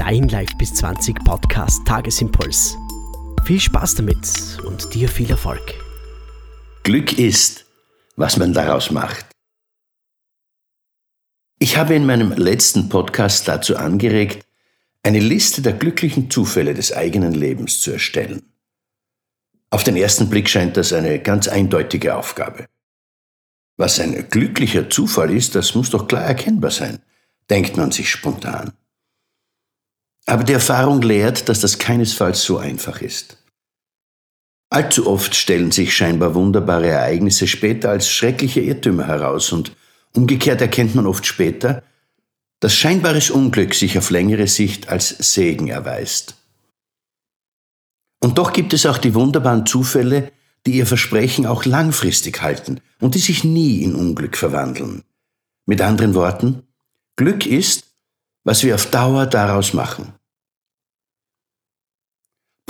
dein Live bis 20 Podcast Tagesimpuls. Viel Spaß damit und dir viel Erfolg. Glück ist, was man daraus macht. Ich habe in meinem letzten Podcast dazu angeregt, eine Liste der glücklichen Zufälle des eigenen Lebens zu erstellen. Auf den ersten Blick scheint das eine ganz eindeutige Aufgabe. Was ein glücklicher Zufall ist, das muss doch klar erkennbar sein, denkt man sich spontan. Aber die Erfahrung lehrt, dass das keinesfalls so einfach ist. Allzu oft stellen sich scheinbar wunderbare Ereignisse später als schreckliche Irrtümer heraus und umgekehrt erkennt man oft später, dass scheinbares Unglück sich auf längere Sicht als Segen erweist. Und doch gibt es auch die wunderbaren Zufälle, die ihr Versprechen auch langfristig halten und die sich nie in Unglück verwandeln. Mit anderen Worten, Glück ist, was wir auf Dauer daraus machen.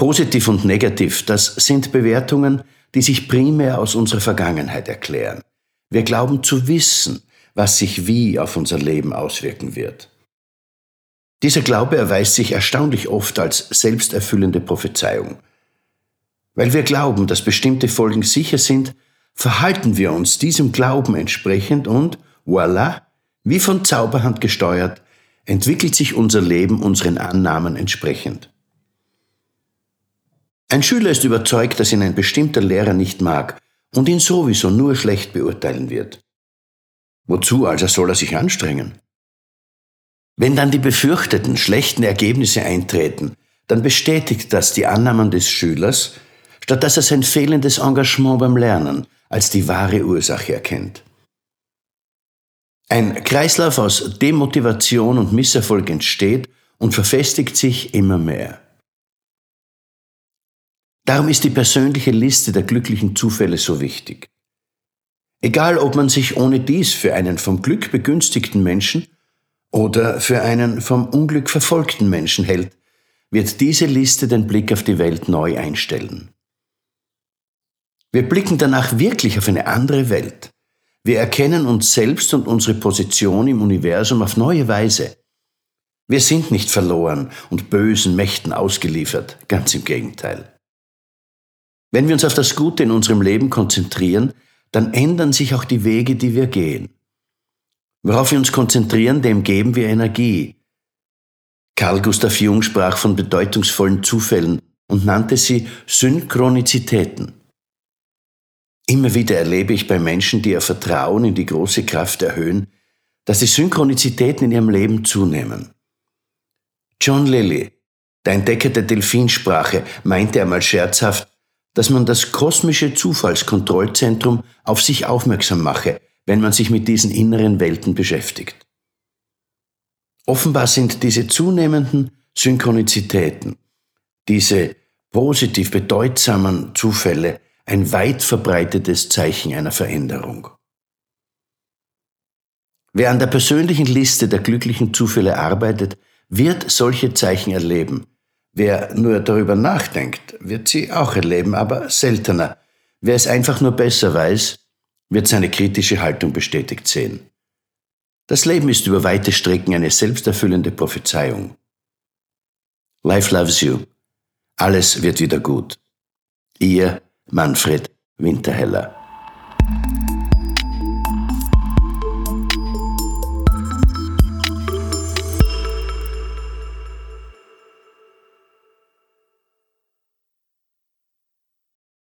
Positiv und negativ, das sind Bewertungen, die sich primär aus unserer Vergangenheit erklären. Wir glauben zu wissen, was sich wie auf unser Leben auswirken wird. Dieser Glaube erweist sich erstaunlich oft als selbsterfüllende Prophezeiung. Weil wir glauben, dass bestimmte Folgen sicher sind, verhalten wir uns diesem Glauben entsprechend und, voilà, wie von Zauberhand gesteuert, entwickelt sich unser Leben unseren Annahmen entsprechend. Ein Schüler ist überzeugt, dass ihn ein bestimmter Lehrer nicht mag und ihn sowieso nur schlecht beurteilen wird. Wozu also soll er sich anstrengen? Wenn dann die befürchteten schlechten Ergebnisse eintreten, dann bestätigt das die Annahmen des Schülers, statt dass er sein fehlendes Engagement beim Lernen als die wahre Ursache erkennt. Ein Kreislauf aus Demotivation und Misserfolg entsteht und verfestigt sich immer mehr. Darum ist die persönliche Liste der glücklichen Zufälle so wichtig. Egal, ob man sich ohne dies für einen vom Glück begünstigten Menschen oder für einen vom Unglück verfolgten Menschen hält, wird diese Liste den Blick auf die Welt neu einstellen. Wir blicken danach wirklich auf eine andere Welt. Wir erkennen uns selbst und unsere Position im Universum auf neue Weise. Wir sind nicht verloren und bösen Mächten ausgeliefert, ganz im Gegenteil. Wenn wir uns auf das Gute in unserem Leben konzentrieren, dann ändern sich auch die Wege, die wir gehen. Worauf wir uns konzentrieren, dem geben wir Energie. Carl Gustav Jung sprach von bedeutungsvollen Zufällen und nannte sie Synchronizitäten. Immer wieder erlebe ich bei Menschen, die ihr Vertrauen in die große Kraft erhöhen, dass die Synchronizitäten in ihrem Leben zunehmen. John Lilly, der Entdecker der Delfinsprache, meinte einmal scherzhaft, dass man das kosmische Zufallskontrollzentrum auf sich aufmerksam mache, wenn man sich mit diesen inneren Welten beschäftigt. Offenbar sind diese zunehmenden Synchronizitäten, diese positiv bedeutsamen Zufälle ein weit verbreitetes Zeichen einer Veränderung. Wer an der persönlichen Liste der glücklichen Zufälle arbeitet, wird solche Zeichen erleben, Wer nur darüber nachdenkt, wird sie auch erleben, aber seltener. Wer es einfach nur besser weiß, wird seine kritische Haltung bestätigt sehen. Das Leben ist über weite Strecken eine selbsterfüllende Prophezeiung. Life loves you. Alles wird wieder gut. Ihr Manfred Winterheller.